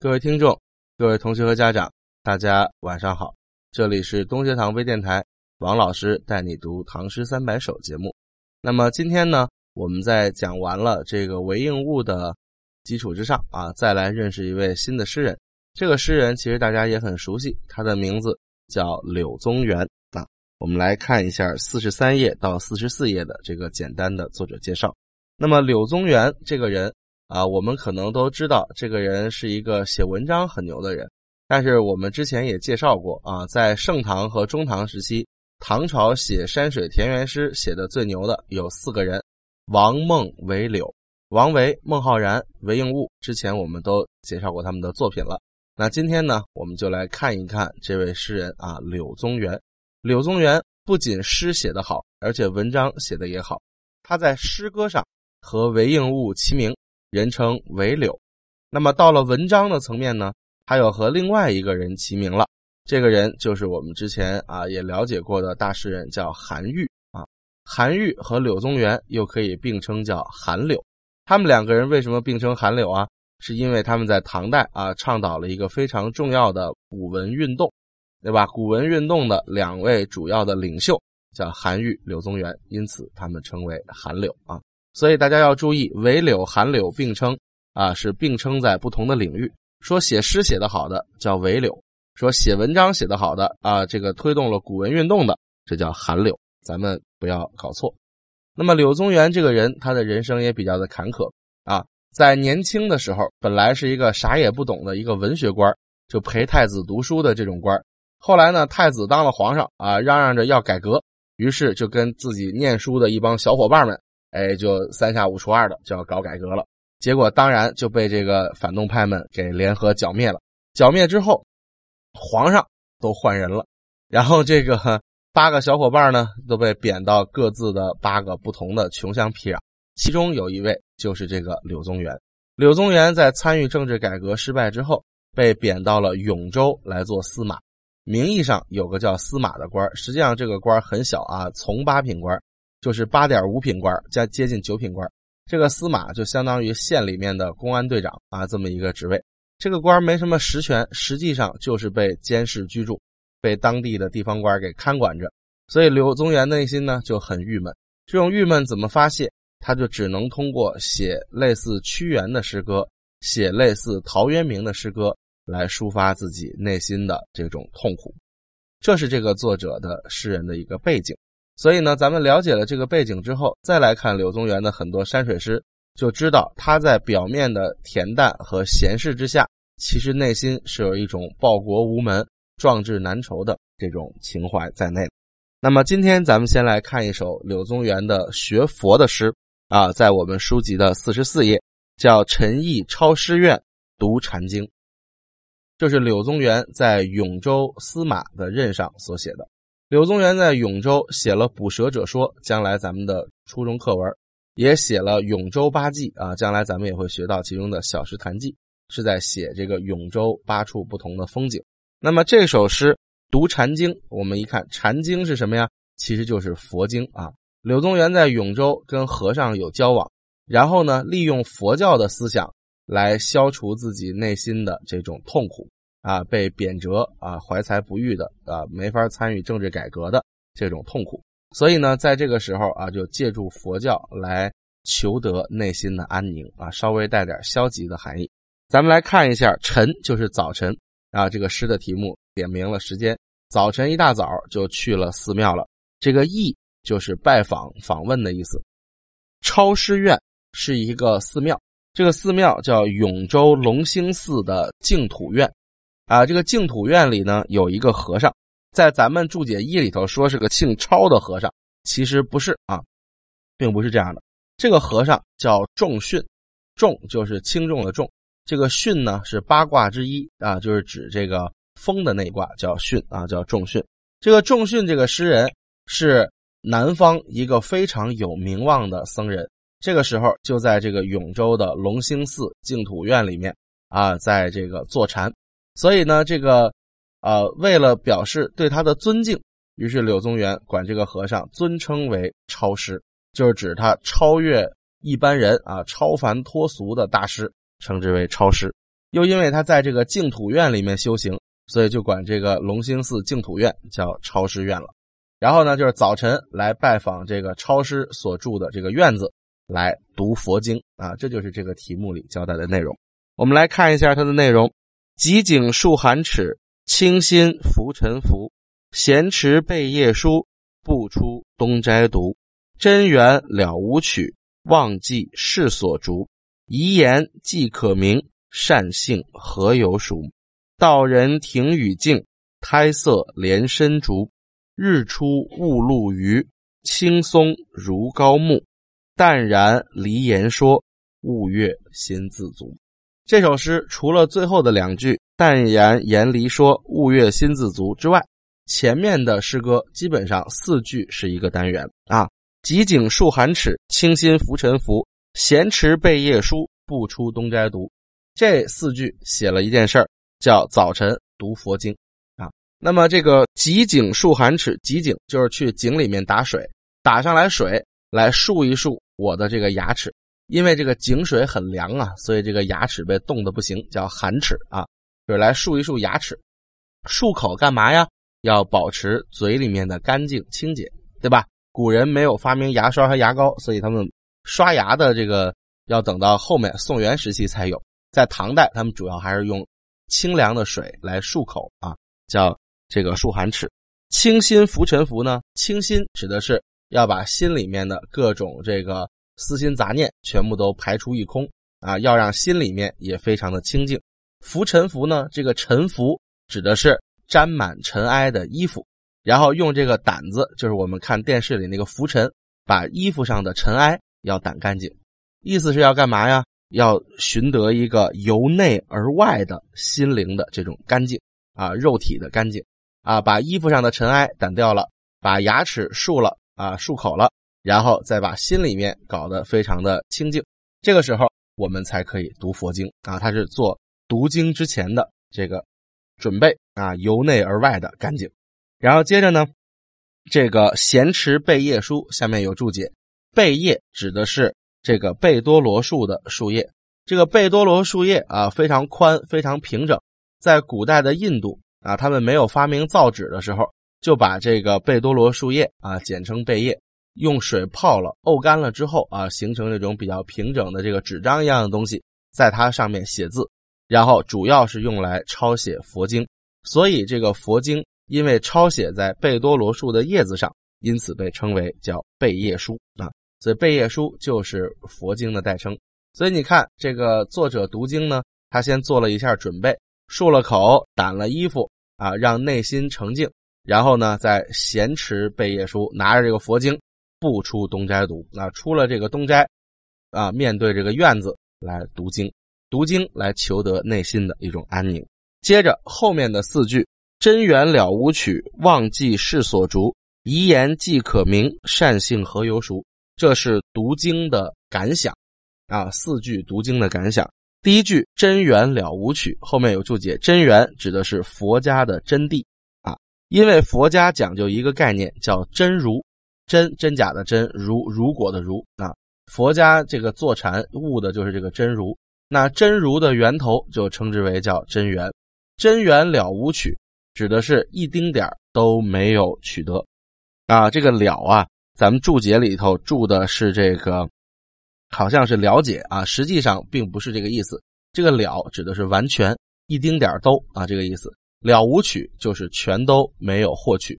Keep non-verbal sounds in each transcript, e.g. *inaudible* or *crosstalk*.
各位听众、各位同学和家长，大家晚上好！这里是东学堂微电台，王老师带你读《唐诗三百首》节目。那么今天呢，我们在讲完了这个韦应物的基础之上啊，再来认识一位新的诗人。这个诗人其实大家也很熟悉，他的名字叫柳宗元啊。我们来看一下四十三页到四十四页的这个简单的作者介绍。那么柳宗元这个人。啊，我们可能都知道这个人是一个写文章很牛的人，但是我们之前也介绍过啊，在盛唐和中唐时期，唐朝写山水田园诗写的最牛的有四个人：王孟韦柳。王维、孟浩然、韦应物，之前我们都介绍过他们的作品了。那今天呢，我们就来看一看这位诗人啊，柳宗元。柳宗元不仅诗写得好，而且文章写得也好。他在诗歌上和韦应物齐名。人称韦柳，那么到了文章的层面呢，他又和另外一个人齐名了。这个人就是我们之前啊也了解过的大诗人，叫韩愈啊。韩愈和柳宗元又可以并称叫韩柳。他们两个人为什么并称韩柳啊？是因为他们在唐代啊倡导了一个非常重要的古文运动，对吧？古文运动的两位主要的领袖叫韩愈、柳宗元，因此他们称为韩柳啊。所以大家要注意，韦柳、韩柳并称啊，是并称在不同的领域。说写诗写得好的叫韦柳，说写文章写得好的啊，这个推动了古文运动的，这叫韩柳。咱们不要搞错。那么柳宗元这个人，他的人生也比较的坎坷啊。在年轻的时候，本来是一个啥也不懂的一个文学官，就陪太子读书的这种官。后来呢，太子当了皇上啊，嚷嚷着要改革，于是就跟自己念书的一帮小伙伴们。哎，就三下五除二的就要搞改革了，结果当然就被这个反动派们给联合剿灭了。剿灭之后，皇上都换人了，然后这个 *laughs* 八个小伙伴呢都被贬到各自的八个不同的穷乡僻壤，其中有一位就是这个柳宗元。柳宗元在参与政治改革失败之后，被贬到了永州来做司马，名义上有个叫司马的官，实际上这个官很小啊，从八品官。就是八点五品官加接近九品官，这个司马就相当于县里面的公安队长啊，这么一个职位。这个官没什么实权，实际上就是被监视居住，被当地的地方官给看管着。所以柳宗元内心呢就很郁闷，这种郁闷怎么发泄？他就只能通过写类似屈原的诗歌，写类似陶渊明的诗歌来抒发自己内心的这种痛苦。这是这个作者的诗人的一个背景。所以呢，咱们了解了这个背景之后，再来看柳宗元的很多山水诗，就知道他在表面的恬淡和闲适之下，其实内心是有一种报国无门、壮志难酬的这种情怀在内。那么今天咱们先来看一首柳宗元的学佛的诗啊，在我们书籍的四十四页，叫《陈毅抄诗院读禅经》，这是柳宗元在永州司马的任上所写的。柳宗元在永州写了《捕蛇者说》，将来咱们的初中课文也写了《永州八记》啊，将来咱们也会学到其中的小石潭记，是在写这个永州八处不同的风景。那么这首诗读禅经，我们一看禅经是什么呀？其实就是佛经啊。柳宗元在永州跟和尚有交往，然后呢，利用佛教的思想来消除自己内心的这种痛苦。啊，被贬谪啊，怀才不遇的啊，没法参与政治改革的这种痛苦，所以呢，在这个时候啊，就借助佛教来求得内心的安宁啊，稍微带点消极的含义。咱们来看一下，晨就是早晨啊，这个诗的题目点明了时间，早晨一大早就去了寺庙了。这个义就是拜访、访问的意思。超师院是一个寺庙，这个寺庙叫永州龙兴寺的净土院。啊，这个净土院里呢有一个和尚，在咱们注解一里头说是个姓超的和尚，其实不是啊，并不是这样的。这个和尚叫仲训，仲就是轻重的重，这个训呢是八卦之一啊，就是指这个风的那卦叫训啊，叫仲训。这个仲训这个诗人是南方一个非常有名望的僧人，这个时候就在这个永州的龙兴寺净土院里面啊，在这个坐禅。所以呢，这个，呃，为了表示对他的尊敬，于是柳宗元管这个和尚尊称为超师，就是指他超越一般人啊，超凡脱俗的大师，称之为超师。又因为他在这个净土院里面修行，所以就管这个龙兴寺净土院叫超师院了。然后呢，就是早晨来拜访这个超师所住的这个院子，来读佛经啊，这就是这个题目里交代的内容。我们来看一下它的内容：极景数寒尺，清心浮沉浮，闲持贝叶书，不出东斋读。真缘了无曲，忘记世所逐。遗言既可明，善性何由属？道人庭宇静，胎色连身竹。日出雾露余，青松如高木。淡然离言说，悟月心自足。这首诗除了最后的两句“淡然言离说，悟月心自足”之外，前面的诗歌基本上四句是一个单元啊。极景数寒尺，清心浮沉浮。闲持贝叶书，不出东斋读。这四句写了一件事儿，叫早晨读佛经啊。那么这个极景数寒尺，极景就是去井里面打水，打上来水来漱一漱我的这个牙齿，因为这个井水很凉啊，所以这个牙齿被冻得不行，叫寒齿啊，就是来漱一漱牙齿。漱口干嘛呀？要保持嘴里面的干净清洁，对吧？古人没有发明牙刷和牙膏，所以他们刷牙的这个要等到后面宋元时期才有。在唐代，他们主要还是用清凉的水来漱口啊，叫这个漱寒齿。清心浮沉浮呢？清心指的是要把心里面的各种这个私心杂念全部都排除一空啊，要让心里面也非常的清净。浮尘浮呢？这个尘浮指的是沾满尘埃的衣服。然后用这个掸子，就是我们看电视里那个拂尘，把衣服上的尘埃要掸干净。意思是要干嘛呀？要寻得一个由内而外的心灵的这种干净啊，肉体的干净啊，把衣服上的尘埃掸掉了，把牙齿漱了啊，漱口了，然后再把心里面搞得非常的清净。这个时候我们才可以读佛经啊，它是做读经之前的这个准备啊，由内而外的干净。然后接着呢，这个闲持贝叶书下面有注解，贝叶指的是这个贝多罗树的树叶。这个贝多罗树叶啊，非常宽，非常平整。在古代的印度啊，他们没有发明造纸的时候，就把这个贝多罗树叶啊，简称贝叶，用水泡了，沤干了之后啊，形成这种比较平整的这个纸张一样的东西，在它上面写字，然后主要是用来抄写佛经。所以这个佛经。因为抄写在贝多罗树的叶子上，因此被称为叫贝叶书啊。所以贝叶书就是佛经的代称。所以你看，这个作者读经呢，他先做了一下准备，漱了口，掸了衣服啊，让内心澄净，然后呢，再闲持贝叶书，拿着这个佛经，不出东斋读那，出了这个东斋啊，面对这个院子来读经，读经来求得内心的一种安宁。接着后面的四句。真缘了无取，忘记世所逐。遗言既可明，善性何由熟？这是读经的感想啊，四句读经的感想。第一句真缘了无取，后面有注解，真缘指的是佛家的真谛啊，因为佛家讲究一个概念叫真如，真真假的真，如如果的如啊，佛家这个坐禅悟的就是这个真如，那真如的源头就称之为叫真缘，真缘了无取。指的是一丁点都没有取得，啊，这个了啊，咱们注解里头注的是这个，好像是了解啊，实际上并不是这个意思。这个了指的是完全一丁点都啊，这个意思。了无取就是全都没有获取。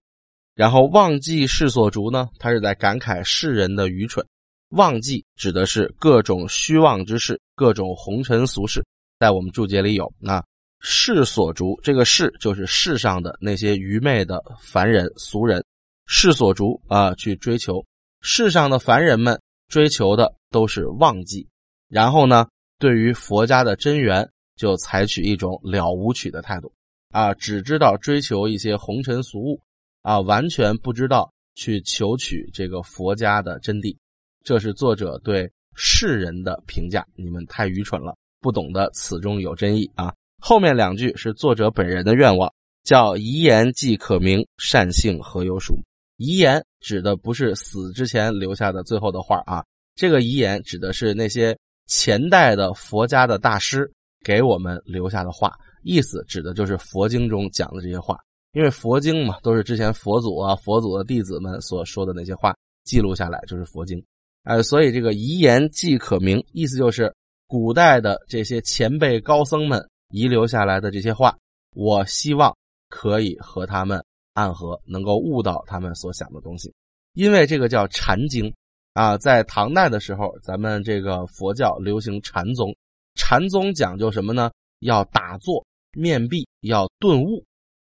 然后忘记世所逐呢，他是在感慨世人的愚蠢。忘记指的是各种虚妄之事，各种红尘俗事，在我们注解里有啊。世所逐，这个世就是世上的那些愚昧的凡人俗人。世所逐啊，去追求世上的凡人们追求的都是忘记，然后呢，对于佛家的真源就采取一种了无取的态度啊，只知道追求一些红尘俗物啊，完全不知道去求取这个佛家的真谛。这是作者对世人的评价：你们太愚蠢了，不懂得此中有真意啊。后面两句是作者本人的愿望，叫“遗言既可明，善性何有属？”遗言指的不是死之前留下的最后的话啊，这个遗言指的是那些前代的佛家的大师给我们留下的话，意思指的就是佛经中讲的这些话。因为佛经嘛，都是之前佛祖啊、佛祖的弟子们所说的那些话记录下来，就是佛经。哎，所以这个遗言即可明，意思就是古代的这些前辈高僧们遗留下来的这些话，我希望可以和他们暗合，能够悟到他们所想的东西。因为这个叫禅经啊，在唐代的时候，咱们这个佛教流行禅宗，禅宗讲究什么呢？要打坐、面壁，要顿悟。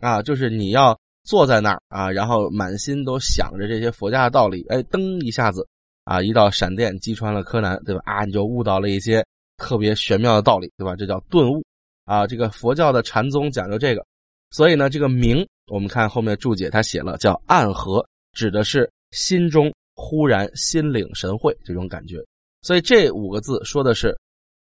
啊，就是你要坐在那儿啊，然后满心都想着这些佛家的道理，哎，噔一下子啊，一道闪电击穿了柯南，对吧？啊，你就悟到了一些特别玄妙的道理，对吧？这叫顿悟啊。这个佛教的禅宗讲究这个，所以呢，这个明，我们看后面注解，他写了叫暗合，指的是心中忽然心领神会这种感觉。所以这五个字说的是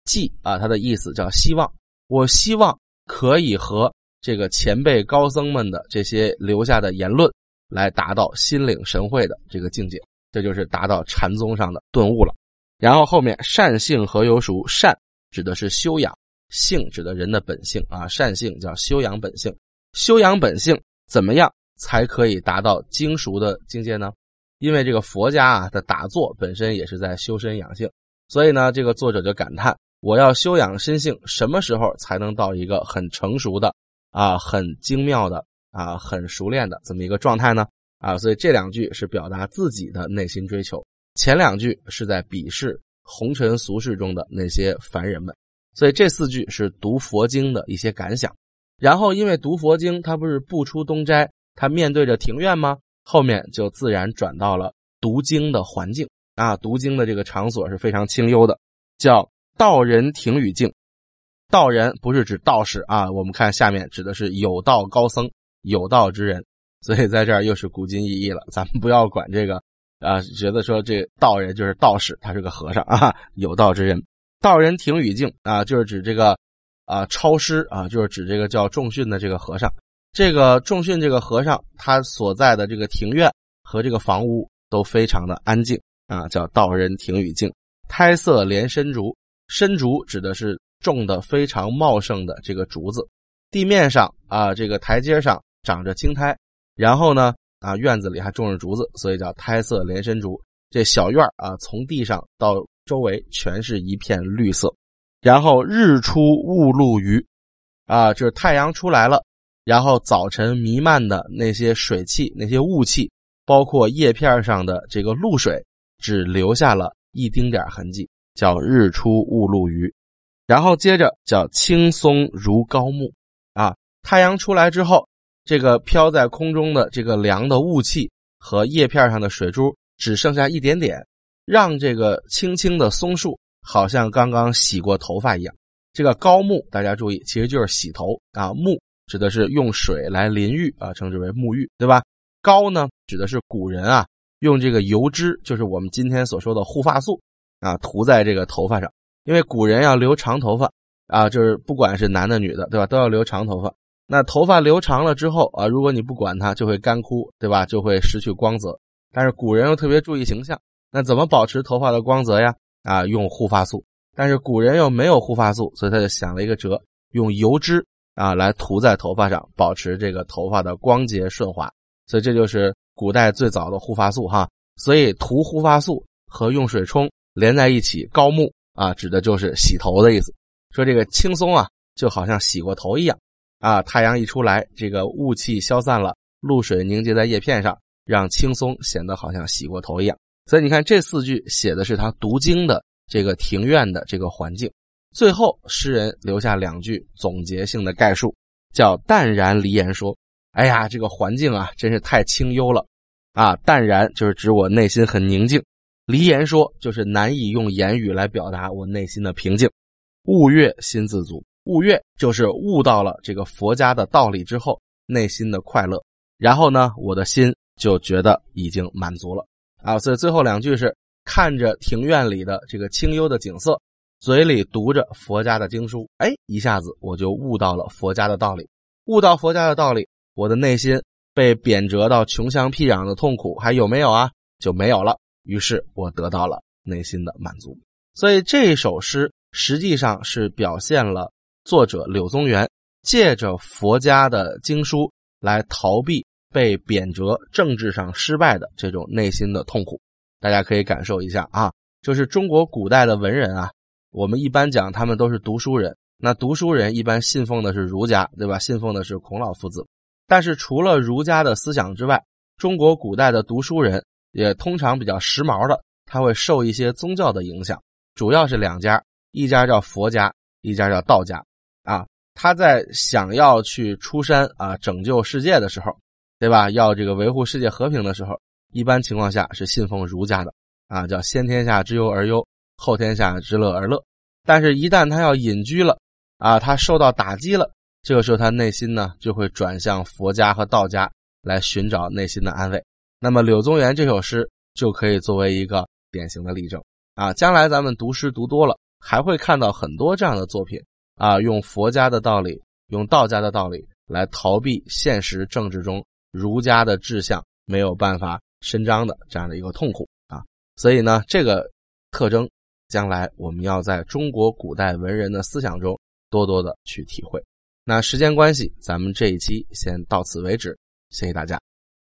记啊，它的意思叫希望，我希望可以和。这个前辈高僧们的这些留下的言论，来达到心领神会的这个境界，这就是达到禅宗上的顿悟了。然后后面善性何由熟？善指的是修养，性指的人的本性啊，善性叫修养本性。修养本性怎么样才可以达到精熟的境界呢？因为这个佛家啊的打坐本身也是在修身养性，所以呢，这个作者就感叹：我要修养心性，什么时候才能到一个很成熟的？啊，很精妙的啊，很熟练的这么一个状态呢啊，所以这两句是表达自己的内心追求，前两句是在鄙视红尘俗世中的那些凡人们，所以这四句是读佛经的一些感想。然后因为读佛经，他不是不出东斋，他面对着庭院吗？后面就自然转到了读经的环境啊，读经的这个场所是非常清幽的，叫道人庭与静。道人不是指道士啊，我们看下面指的是有道高僧、有道之人，所以在这儿又是古今意义了。咱们不要管这个 *laughs* 啊，觉得说这道人就是道士，他是个和尚啊。*laughs* 有道之人，道人庭语境啊，就是指这个啊超师啊，就是指这个叫仲训的这个和尚。这个仲训这个和尚他所在的这个庭院和这个房屋都非常的安静啊，叫道人庭语境。胎色连深竹，深竹指的是。种的非常茂盛的这个竹子，地面上啊，这个台阶上长着青苔，然后呢，啊，院子里还种着竹子，所以叫胎色连身竹。这小院啊，从地上到周围全是一片绿色。然后日出雾露余，啊，就是太阳出来了，然后早晨弥漫的那些水汽、那些雾气，包括叶片上的这个露水，只留下了一丁点痕迹，叫日出雾露余。然后接着叫青松如高木，啊，太阳出来之后，这个飘在空中的这个凉的雾气和叶片上的水珠只剩下一点点，让这个青青的松树好像刚刚洗过头发一样。这个高木大家注意，其实就是洗头啊，木指的是用水来淋浴啊，称之为沐浴，对吧？高呢，指的是古人啊用这个油脂，就是我们今天所说的护发素啊，涂在这个头发上。因为古人要留长头发啊，就是不管是男的女的，对吧，都要留长头发。那头发留长了之后啊，如果你不管它，就会干枯，对吧？就会失去光泽。但是古人又特别注意形象，那怎么保持头发的光泽呀？啊，用护发素。但是古人又没有护发素，所以他就想了一个辙，用油脂啊来涂在头发上，保持这个头发的光洁顺滑。所以这就是古代最早的护发素哈。所以涂护发素和用水冲连在一起，高木。啊，指的就是洗头的意思。说这个青松啊，就好像洗过头一样。啊，太阳一出来，这个雾气消散了，露水凝结在叶片上，让青松显得好像洗过头一样。所以你看，这四句写的是他读经的这个庭院的这个环境。最后，诗人留下两句总结性的概述，叫“淡然离言说”。哎呀，这个环境啊，真是太清幽了。啊，淡然就是指我内心很宁静。离言说，就是难以用言语来表达我内心的平静。悟悦心自足，悟悦就是悟到了这个佛家的道理之后，内心的快乐。然后呢，我的心就觉得已经满足了啊。所以最后两句是看着庭院里的这个清幽的景色，嘴里读着佛家的经书，哎，一下子我就悟到了佛家的道理。悟到佛家的道理，我的内心被贬谪到穷乡僻壤的痛苦还有没有啊？就没有了。于是我得到了内心的满足，所以这首诗实际上是表现了作者柳宗元借着佛家的经书来逃避被贬谪、政治上失败的这种内心的痛苦。大家可以感受一下啊，就是中国古代的文人啊，我们一般讲他们都是读书人。那读书人一般信奉的是儒家，对吧？信奉的是孔老夫子。但是除了儒家的思想之外，中国古代的读书人也通常比较时髦的，他会受一些宗教的影响，主要是两家，一家叫佛家，一家叫道家。啊，他在想要去出山啊拯救世界的时候，对吧？要这个维护世界和平的时候，一般情况下是信奉儒家的啊，叫先天下之忧而忧，后天下之乐而乐。但是，一旦他要隐居了。啊，他受到打击了，这个时候他内心呢就会转向佛家和道家来寻找内心的安慰。那么柳宗元这首诗就可以作为一个典型的例证啊。将来咱们读诗读多了，还会看到很多这样的作品啊，用佛家的道理，用道家的道理来逃避现实政治中儒家的志向没有办法伸张的这样的一个痛苦啊。所以呢，这个特征将来我们要在中国古代文人的思想中。多多的去体会。那时间关系，咱们这一期先到此为止，谢谢大家。